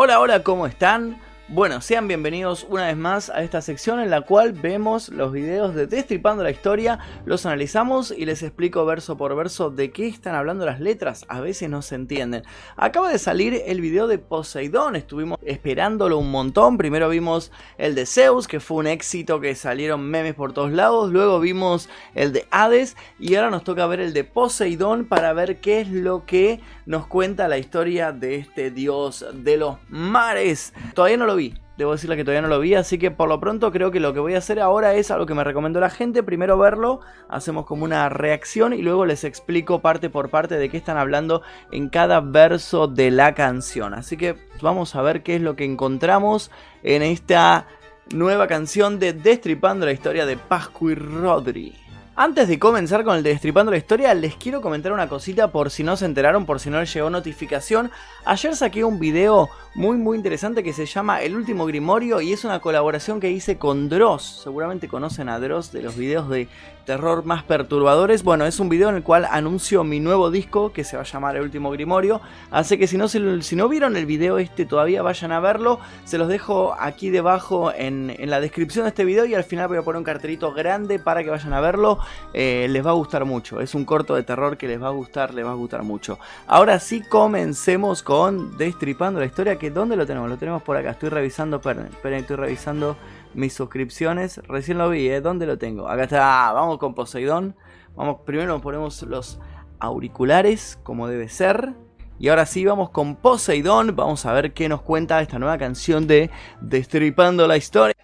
Hola, hola, ¿cómo están? Bueno, sean bienvenidos una vez más a esta sección en la cual vemos los videos de Destripando la Historia, los analizamos y les explico verso por verso de qué están hablando las letras, a veces no se entienden. Acaba de salir el video de Poseidón, estuvimos esperándolo un montón, primero vimos el de Zeus, que fue un éxito, que salieron memes por todos lados, luego vimos el de Hades y ahora nos toca ver el de Poseidón para ver qué es lo que nos cuenta la historia de este dios de los mares. Todavía no lo Debo decirle que todavía no lo vi, así que por lo pronto creo que lo que voy a hacer ahora es algo que me recomendó la gente. Primero verlo, hacemos como una reacción y luego les explico parte por parte de qué están hablando en cada verso de la canción. Así que vamos a ver qué es lo que encontramos en esta nueva canción de Destripando la historia de Pascu y Rodri. Antes de comenzar con el de Destripando la Historia, les quiero comentar una cosita por si no se enteraron, por si no les llegó notificación. Ayer saqué un video muy muy interesante que se llama El Último Grimorio y es una colaboración que hice con Dross. Seguramente conocen a Dross de los videos de terror más perturbadores. Bueno, es un video en el cual anuncio mi nuevo disco que se va a llamar El Último Grimorio. Así que si no, si no vieron el video este todavía vayan a verlo. Se los dejo aquí debajo en, la descripción de este video y al final voy a poner un cartelito grande para que vayan a verlo. Eh, les va a gustar mucho. Es un corto de terror que les va a gustar, les va a gustar mucho. Ahora sí comencemos con Destripando la historia. Que ¿Dónde lo tenemos? Lo tenemos por acá. Estoy revisando, esperen, esperen estoy revisando mis suscripciones. Recién lo vi, ¿eh? ¿Dónde lo tengo? Acá está, vamos con Poseidón. Vamos, primero ponemos los auriculares como debe ser. Y ahora sí, vamos con Poseidón. Vamos a ver qué nos cuenta esta nueva canción de Destripando la Historia.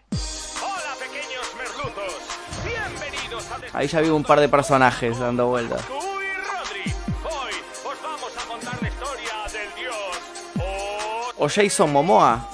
Hola, pequeños merlutos. Bienvenidos a Ahí ya vi un par de personajes dando vueltas. O Jason Momoa.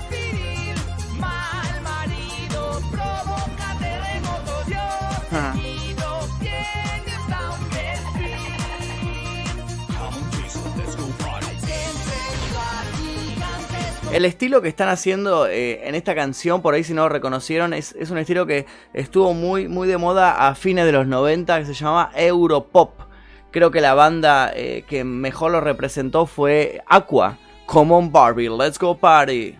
El estilo que están haciendo eh, en esta canción, por ahí si no lo reconocieron, es, un estilo que estuvo muy, muy de moda a fines de los 90, que se llamaba Europop. Creo que la banda eh, que mejor lo representó fue Aqua. Come on Barbie, let's go party.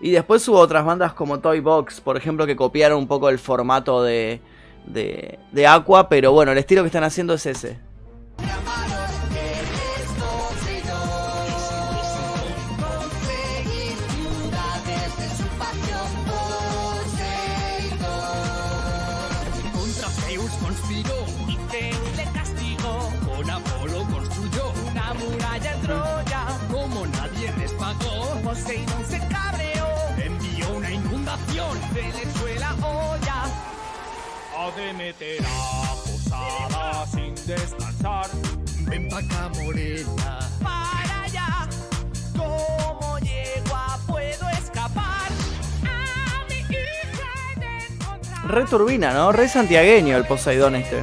Y después hubo otras bandas como Toy Box, por ejemplo, que copiaron un poco el formato de, de Aqua, pero bueno, el estilo que están haciendo es ese. A Demeter a posada sin descansar. Ven pa' acá, morena. Para allá, ¿cómo yegua puedo escapar? A mi hija de encontrar. Re turbina, ¿no? Re santiagueño el Poseidón este.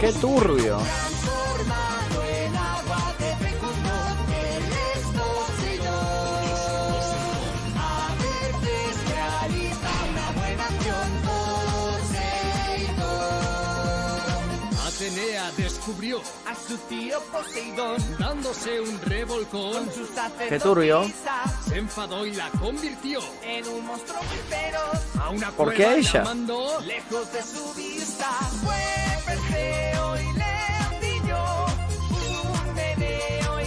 Qué turbio. Atenea descubrió a su tío Poseidón dándose un revolcón. Qué turbio. Se enfadó y la convirtió en un monstruo muy feroz. A una ¿Por qué ella? lejos de su vista. Fue Perseo y le envidió un meneo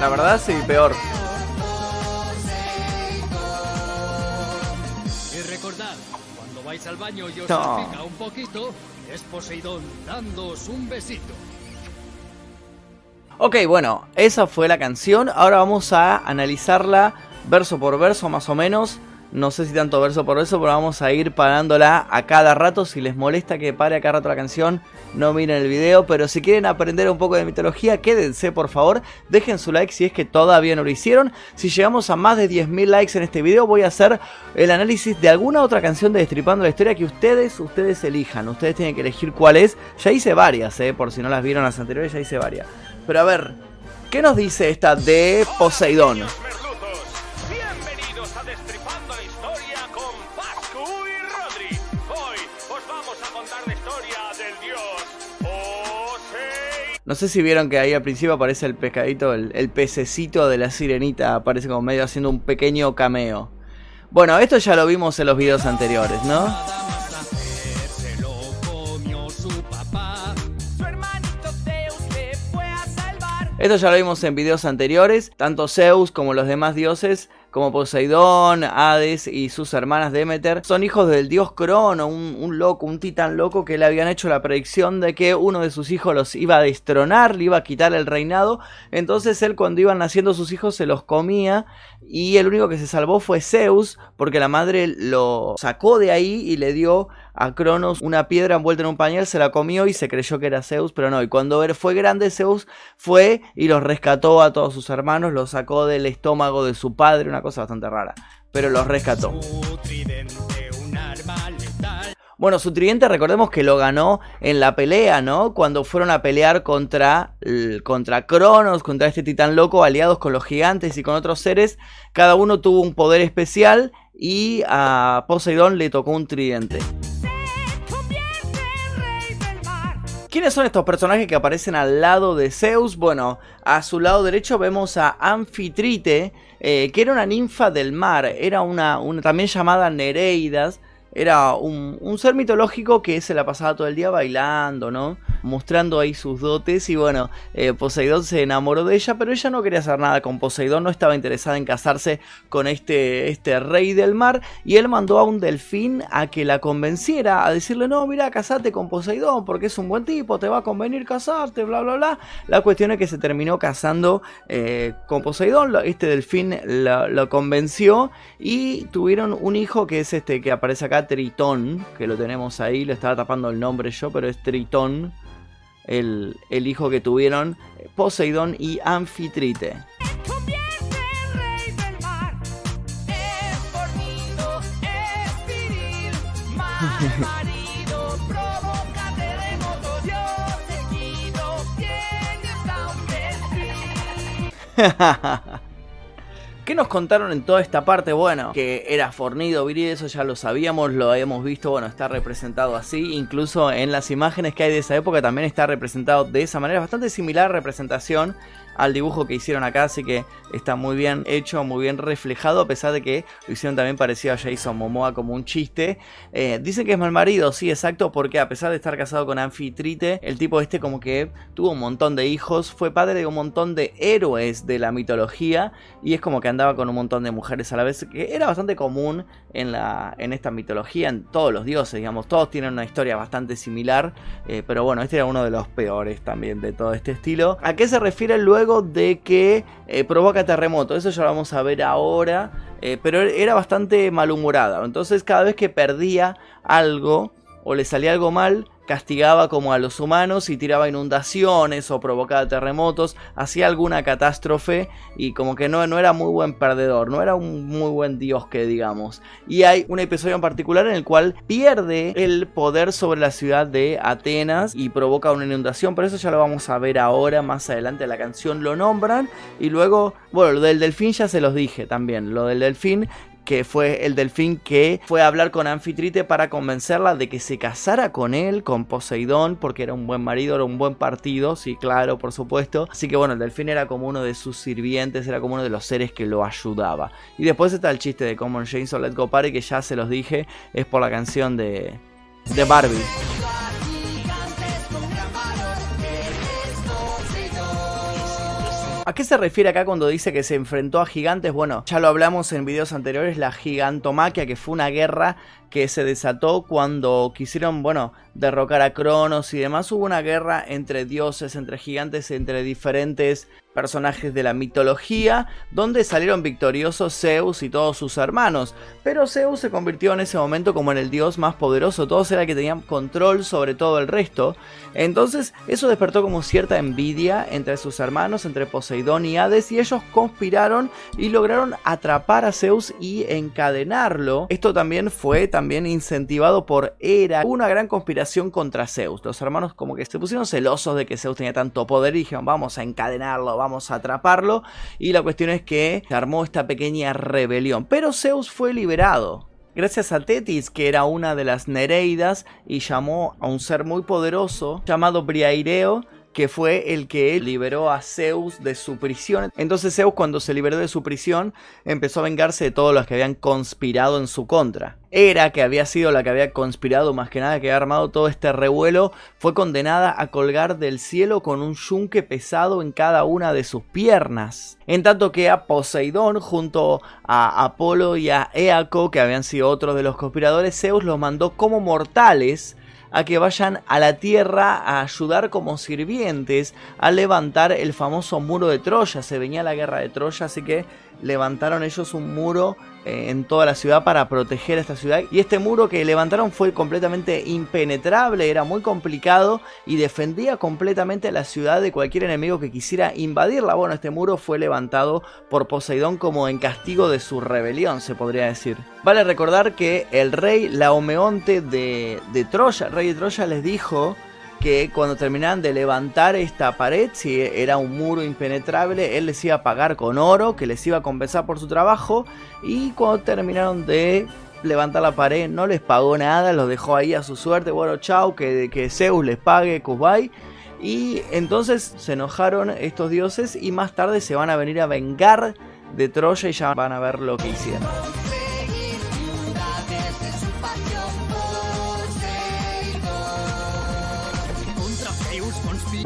La verdad sí, peor. Y recordad, cuando vais al baño y os no. un poquito, es Poseidón dándoos un besito. Ok, bueno, esa fue la canción. Ahora vamos a analizarla verso por verso más o menos. No sé si tanto verso por verso, pero vamos a ir parándola a cada rato. Si les molesta que pare a cada rato la canción, no miren el video. Pero si quieren aprender un poco de mitología, quédense por favor. Dejen su like si es que todavía no lo hicieron. Si llegamos a más de 10.000 likes en este video, voy a hacer el análisis de alguna otra canción de Destripando la Historia que ustedes, ustedes elijan. Ustedes tienen que elegir cuál es. Ya hice varias, eh, por si no las vieron las anteriores, ya hice varias. Pero a ver, ¿qué nos dice esta de Poseidón? No sé si vieron que ahí al principio aparece el pescadito, el, pececito de la sirenita, aparece como medio haciendo un pequeño cameo. Bueno, esto ya lo vimos en los videos anteriores, ¿no? Esto ya lo vimos en videos anteriores, tanto Zeus como los demás dioses, como Poseidón, Hades y sus hermanas Demeter, son hijos del dios Crono, un, un loco, un titán loco que le habían hecho la predicción de que uno de sus hijos los iba a destronar, le iba a quitar el reinado, entonces él cuando iban naciendo sus hijos se los comía y el único que se salvó fue Zeus, porque la madre lo sacó de ahí y le dio a Cronos una piedra envuelta en un pañal, se la comió y se creyó que era Zeus, pero no. Y cuando fue grande, Zeus fue y los rescató a todos sus hermanos, los sacó del estómago de su padre, una cosa bastante rara, pero los rescató. Bueno, su tridente recordemos que lo ganó en la pelea, ¿no? Cuando fueron a pelear contra, contra Cronos, contra este titán loco, aliados con los gigantes y con otros seres. Cada uno tuvo un poder especial y a Poseidón le tocó un tridente. ¿Quiénes son estos personajes que aparecen al lado de Zeus? Bueno, a su lado derecho vemos a Anfitrite, eh, que era una ninfa del mar, era una, una también llamada Nereidas, era un, un ser mitológico que se la pasaba todo el día bailando, ¿no? Mostrando ahí sus dotes y bueno, eh, Poseidón se enamoró de ella, pero ella no quería hacer nada con Poseidón, no estaba interesada en casarse con este, este rey del mar y él mandó a un delfín a que la convenciera, a decirle, no, mira, casate con Poseidón porque es un buen tipo, te va a convenir casarte, bla, bla, bla. La cuestión es que se terminó casando eh, con Poseidón, este delfín lo, lo convenció y tuvieron un hijo que es este que aparece acá, Tritón, que lo tenemos ahí, le estaba tapando el nombre yo, pero es Tritón. El, el hijo que tuvieron Poseidón y Anfitrite. ¿Qué nos contaron en toda esta parte? Bueno, que era fornido, viril, eso ya lo sabíamos, lo habíamos visto, bueno, está representado así, incluso en las imágenes que hay de esa época también está representado de esa manera, bastante similar representación al dibujo que hicieron acá, así que está muy bien hecho, muy bien reflejado, a pesar de que lo hicieron también parecido a Jason Momoa como un chiste. Eh, dicen que es mal marido, sí, exacto, porque a pesar de estar casado con Anfitrite, el tipo este como que tuvo un montón de hijos, fue padre de un montón de héroes de la mitología y es como que andaba con un montón de mujeres a la vez, que era bastante común en, la, en esta mitología, en todos los dioses, digamos, todos tienen una historia bastante similar, eh, pero bueno, este era uno de los peores también de todo este estilo. ¿A qué se refiere luego de que eh, provoca terremoto? Eso ya lo vamos a ver ahora, eh, pero era bastante malhumorada, entonces cada vez que perdía algo o le salía algo mal, castigaba como a los humanos y tiraba inundaciones o provocaba terremotos, hacía alguna catástrofe y como que no, no era muy buen perdedor, no era un muy buen dios que digamos. Y hay un episodio en particular en el cual pierde el poder sobre la ciudad de Atenas y provoca una inundación, pero eso ya lo vamos a ver ahora, más adelante la canción lo nombran y luego, bueno, lo del delfín ya se los dije también, lo del delfín que fue el delfín que fue a hablar con Anfitrite para convencerla de que se casara con él, con Poseidón, porque era un buen marido, era un buen partido, sí, claro, por supuesto. Así que bueno, el delfín era como uno de sus sirvientes, era como uno de los seres que lo ayudaba. Y después está el chiste de Common James o Let Go Party, que ya se los dije, es por la canción de, de Barbie. ¿A qué se refiere acá cuando dice que se enfrentó a gigantes? Bueno, ya lo hablamos en videos anteriores, la gigantomaquia, que fue una guerra que se desató cuando quisieron, bueno, derrocar a Cronos y demás. Hubo una guerra entre dioses, entre gigantes, entre diferentes personajes de la mitología, donde salieron victoriosos Zeus y todos sus hermanos. Pero Zeus se convirtió en ese momento como en el dios más poderoso, todos era que tenían control sobre todo el resto. Entonces eso despertó como cierta envidia entre sus hermanos, entre Poseidón y Hades, y ellos conspiraron y lograron atrapar a Zeus y encadenarlo. Esto también fue también incentivado por Hera, una gran conspiración contra Zeus. Los hermanos como que se pusieron celosos de que Zeus tenía tanto poder y dijeron vamos a encadenarlo, vamos a atraparlo. Y la cuestión es que se armó esta pequeña rebelión. Pero Zeus fue liberado. Gracias a Tetis, que era una de las Nereidas, y llamó a un ser muy poderoso llamado Briaireo, que fue el que liberó a Zeus de su prisión. Entonces Zeus cuando se liberó de su prisión empezó a vengarse de todos los que habían conspirado en su contra. Era que había sido la que había conspirado más que nada, que había armado todo este revuelo, fue condenada a colgar del cielo con un yunque pesado en cada una de sus piernas. En tanto que a Poseidón, junto a Apolo y a Eaco, que habían sido otros de los conspiradores, Zeus los mandó como mortales a que vayan a la tierra a ayudar como sirvientes a levantar el famoso muro de Troya. Se venía la guerra de Troya, así que levantaron ellos un muro eh, en toda la ciudad para proteger a esta ciudad. Y este muro que levantaron fue completamente impenetrable, era muy complicado y defendía completamente a la ciudad de cualquier enemigo que quisiera invadirla. Bueno, este muro fue levantado por Poseidón como en castigo de su rebelión, se podría decir. Vale recordar que el rey Laomeonte de, de Troya, rey de Troya les dijo que cuando terminaran de levantar esta pared, si era un muro impenetrable, él les iba a pagar con oro, que les iba a compensar por su trabajo, y cuando terminaron de levantar la pared, no les pagó nada, los dejó ahí a su suerte, bueno, chao, que, que Zeus les pague, Kubai. Y entonces se enojaron estos dioses y más tarde se van a venir a vengar de Troya y ya van a ver lo que hicieron.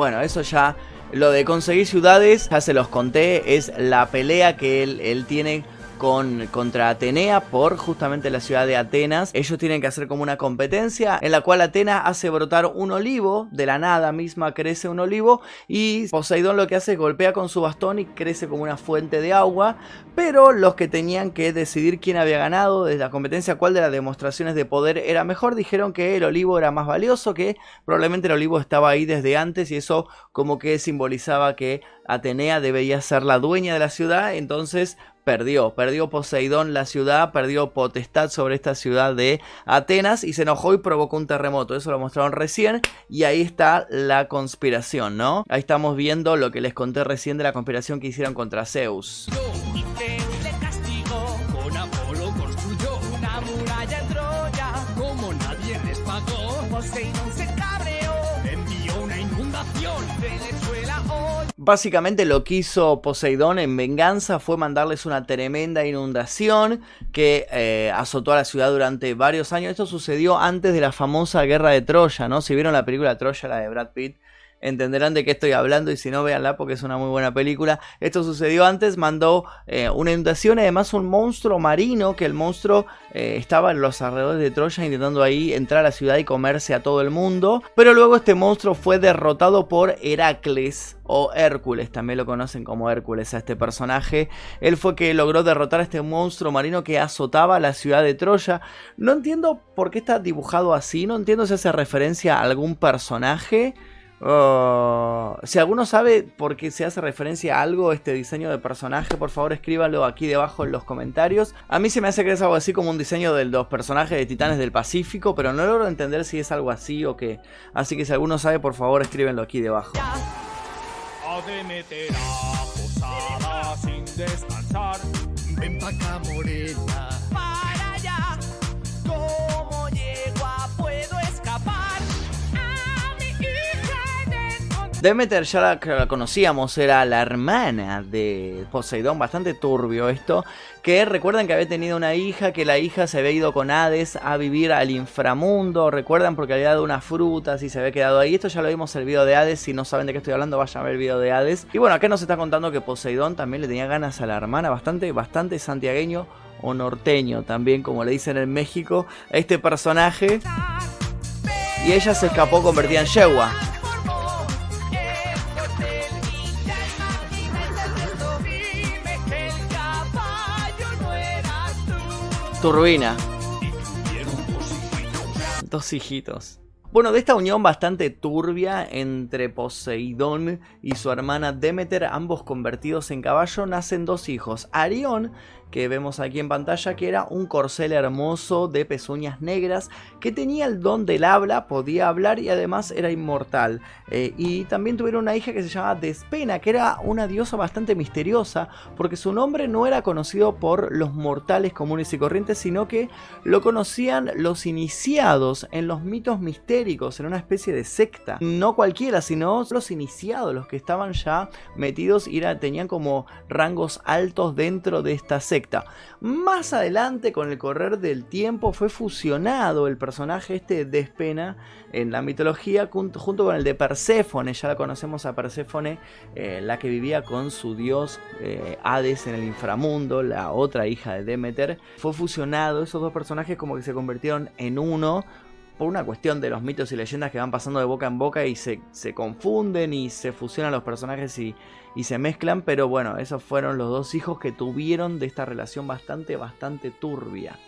Bueno, eso ya, lo de conseguir ciudades, ya se los conté, es la pelea que él, él tiene con, contra Atenea por justamente la ciudad de Atenas. Ellos tienen que hacer como una competencia en la cual Atenas hace brotar un olivo, de la nada misma crece un olivo y Poseidón lo que hace es golpea con su bastón y crece como una fuente de agua. Pero los que tenían que decidir quién había ganado de la competencia, cuál de las demostraciones de poder era mejor, dijeron que el olivo era más valioso, que probablemente el olivo estaba ahí desde antes y eso como que simbolizaba que Atenea debía ser la dueña de la ciudad, entonces perdió, perdió Poseidón la ciudad, perdió potestad sobre esta ciudad de Atenas y se enojó y provocó un terremoto, eso lo mostraron recién y ahí está la conspiración, ¿no? Ahí estamos viendo lo que les conté recién de la conspiración que hicieron contra Zeus. Poseidón se cabreó. Envió una inundación. Básicamente lo que hizo Poseidón en venganza fue mandarles una tremenda inundación que eh, azotó a la ciudad durante varios años. Esto sucedió antes de la famosa guerra de Troya, ¿no? Si vieron la película Troya, la de Brad Pitt, entenderán de qué estoy hablando y si no, véanla porque es una muy buena película. Esto sucedió antes, mandó eh, una inundación además un monstruo marino, que el monstruo eh, estaba en los alrededores de Troya intentando ahí entrar a la ciudad y comerse a todo el mundo. Pero luego este monstruo fue derrotado por Heracles o Hércules, también lo conocen como Hércules a este personaje. Él fue que logró derrotar a este monstruo marino que azotaba la ciudad de Troya. No entiendo por qué está dibujado así, no entiendo si hace referencia a algún personaje. Oh, si alguno sabe por qué se hace referencia a algo este diseño de personaje, por favor escríbalo aquí debajo en los comentarios. A mí se me hace que es algo así como un diseño de los personajes de Titanes del Pacífico, pero no logro entender si es algo así o qué. Así que si alguno sabe, por favor escríbenlo aquí debajo. Demeter ya la, conocíamos, era la hermana de Poseidón, bastante turbio esto, que recuerdan que había tenido una hija, que la hija se había ido con Hades a vivir al inframundo, recuerdan porque había dado unas frutas y se había quedado ahí, esto ya lo vimos el video de Hades, si no saben de qué estoy hablando vayan a ver el video de Hades. Y bueno, acá nos está contando que Poseidón también le tenía ganas a la hermana, bastante, bastante santiagueño o norteño también, como le dicen en México, a este personaje. Y ella se escapó convertida en yegua. Turbina. Dos hijitos. Bueno, de esta unión bastante turbia entre Poseidón y su hermana Demeter, ambos convertidos en caballo, nacen dos hijos. Arión, que vemos aquí en pantalla, que era un corcel hermoso de pezuñas negras, que tenía el don del habla, podía hablar y además era inmortal. Eh, y también tuvieron una hija que se llamaba Despena, que era una diosa bastante misteriosa, porque su nombre no era conocido por los mortales comunes y corrientes, sino que lo conocían los iniciados en los mitos mistéricos, en una especie de secta. No cualquiera, sino los iniciados, los que estaban ya metidos y tenían como rangos altos dentro de esta secta. Más adelante, con el correr del tiempo, fue fusionado el personaje este de Despena en la mitología junto, con el de Perséfone. Ya la conocemos a Perséfone, eh, la que vivía con su dios eh, Hades en el inframundo, la otra hija de Demeter. Fue fusionado, esos dos personajes como que se convirtieron en uno por una cuestión de los mitos y leyendas que van pasando de boca en boca y se, se confunden y se fusionan los personajes y, y, se mezclan, pero bueno, esos fueron los dos hijos que tuvieron de esta relación bastante, bastante turbia.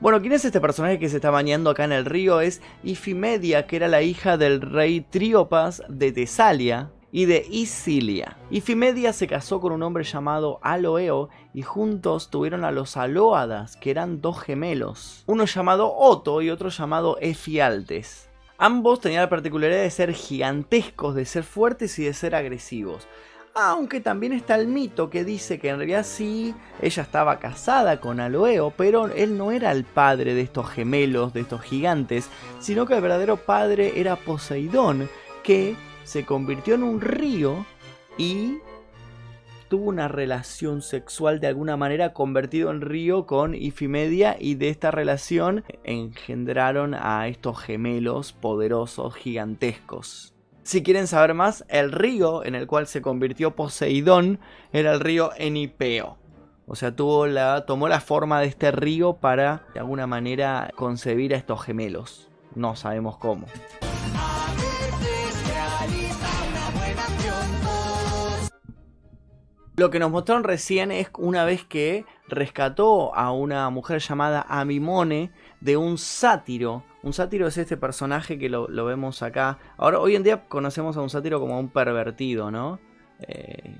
Bueno, ¿quién es este personaje que se está bañando acá en el río? Es Ifimedia, que era la hija del rey Tríopas de Tesalia, y de Isilia. Ifimedia se casó con un hombre llamado Aloeo y juntos tuvieron a los Aloadas, que eran dos gemelos, uno llamado Otto y otro llamado Efialtes. Ambos tenían la particularidad de ser gigantescos, de ser fuertes y de ser agresivos. Aunque también está el mito que dice que en realidad sí, ella estaba casada con Aloeo, pero él no era el padre de estos gemelos, de estos gigantes, sino que el verdadero padre era Poseidón, que se convirtió en un río y tuvo una relación sexual de alguna manera convertido en río con Ifimedia y de esta relación engendraron a estos gemelos poderosos gigantescos. Si quieren saber más, el río en el cual se convirtió Poseidón era el río Enipeo. O sea, tuvo la, tomó la forma de este río para de alguna manera concebir a estos gemelos. No sabemos cómo. Lo que nos mostraron recién es una vez que rescató a una mujer llamada Amimone de un sátiro. Un sátiro es este personaje que lo, vemos acá. Ahora, hoy en día conocemos a un sátiro como un pervertido, ¿no? Eh,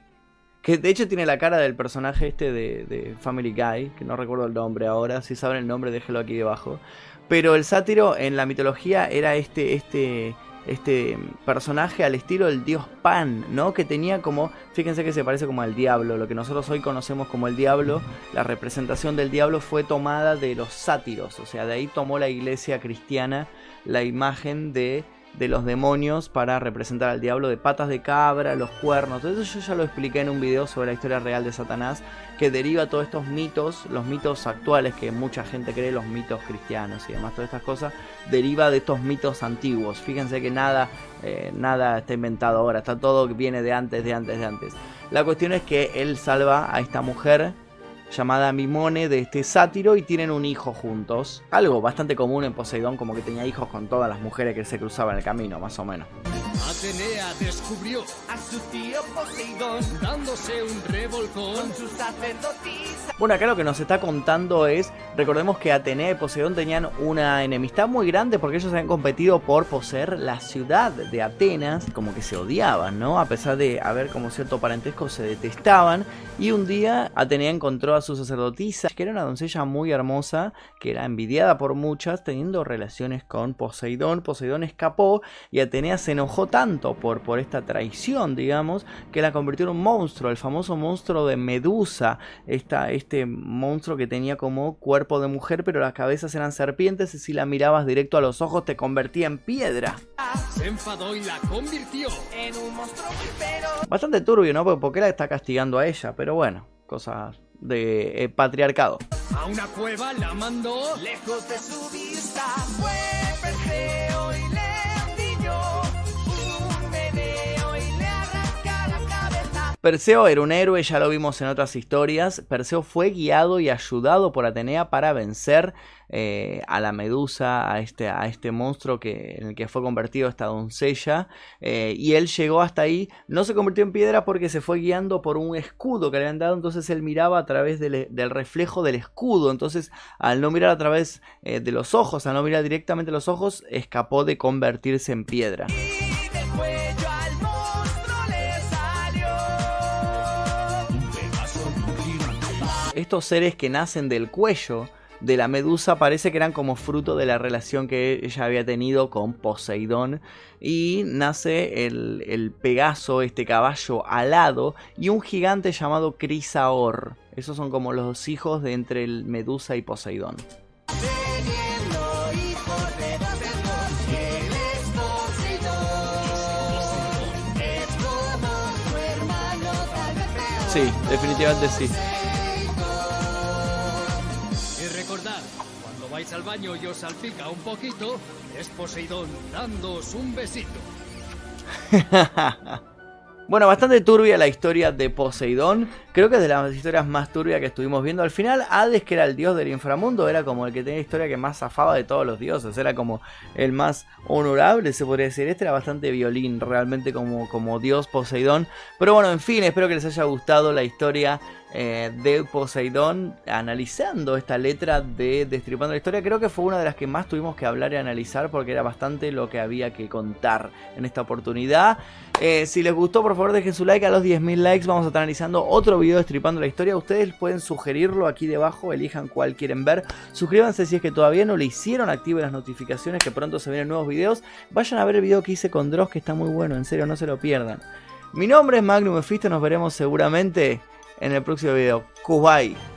que de hecho tiene la cara del personaje este de, de, Family Guy, que no recuerdo el nombre ahora. Si saben el nombre, déjelo aquí debajo. Pero el sátiro en la mitología era este, este este personaje al estilo del dios Pan, ¿no? Que tenía como, fíjense que se parece como al diablo, lo que nosotros hoy conocemos como el diablo, la representación del diablo fue tomada de los sátiros, o sea, de ahí tomó la iglesia cristiana la imagen de de los demonios para representar al diablo de patas de cabra, los cuernos. Todo eso yo ya lo expliqué en un video sobre la historia real de Satanás, que deriva todos estos mitos, los mitos actuales que mucha gente cree, los mitos cristianos y demás, todas estas cosas, deriva de estos mitos antiguos. Fíjense que nada, eh, nada está inventado ahora, está todo que viene de antes, de antes, de antes. La cuestión es que él salva a esta mujer llamada Mimone de este sátiro y tienen un hijo juntos. Algo bastante común en Poseidón, como que tenía hijos con todas las mujeres que se cruzaban el camino, más o menos. Atenea descubrió a su tío Poseidón dándose un revolcón con sus sacerdotisas. Bueno, acá lo que nos está contando es, recordemos que Atenea y Poseidón tenían una enemistad muy grande porque ellos habían competido por poseer la ciudad de Atenas, como que se odiaban, ¿no? A pesar de haber como cierto parentesco, se detestaban. Y un día Atenea encontró a su sacerdotisa, que era una doncella muy hermosa, que era envidiada por muchas, teniendo relaciones con Poseidón. Poseidón escapó y Atenea se enojó tanto por, por esta traición, digamos, que la convirtió en un monstruo, el famoso monstruo de Medusa, este monstruo que tenía como cuerpo de mujer, pero las cabezas eran serpientes y si la mirabas directo a los ojos te convertía en piedra. Se enfadó y la convirtió. En un monstruo. Bastante turbio, ¿no? Porque ¿por qué la está castigando a ella? Pero bueno, cosas de eh, patriarcado. A una cueva la mandó. Lejos de su vista fue Perseo era un héroe, ya lo vimos en otras historias. Perseo fue guiado y ayudado por Atenea para vencer eh, a la medusa, a este, a este monstruo que, en el que fue convertido esta doncella. eh, y él llegó hasta ahí, no se convirtió en piedra porque se fue guiando por un escudo que le habían dado. Entonces él miraba a través del, reflejo del escudo. Entonces, al no mirar a través eh, de los ojos, al no mirar directamente los ojos, escapó de convertirse en piedra. Estos seres que nacen del cuello de la medusa parece que eran como fruto de la relación que ella había tenido con Poseidón y nace el, el Pegaso, este caballo alado y un gigante llamado Crisaor. Esos son como los hijos de entre el Medusa y Poseidón. Teniendo hijos de al baño y os salpica un poquito, es Poseidón dándoos un besito. Bueno, bastante turbia la historia de Poseidón. Creo que es de las historias más turbias que estuvimos viendo. Al final, Hades, que era el dios del inframundo, era como el que tenía historia que más zafaba de todos los dioses. Era como el más honorable, se podría decir. Este era bastante violín, realmente como, como dios Poseidón. Pero bueno, en fin, espero que les haya gustado la historia eh, de Poseidón analizando esta letra de Destripando la Historia. Creo que fue una de las que más tuvimos que hablar y analizar porque era bastante lo que había que contar en esta oportunidad. Eh, si les gustó, por favor dejen su like a los 10.000 likes. Vamos a estar analizando otro video de Destripando la Historia. Ustedes pueden sugerirlo aquí debajo, elijan cuál quieren ver. Suscríbanse si es que todavía no lo hicieron, activen las notificaciones que pronto se vienen nuevos videos. Vayan a ver el video que hice con Dross que está muy bueno, en serio, no se lo pierdan. Mi nombre es Magnum Mephisto, nos veremos seguramente en el próximo video. Kubai.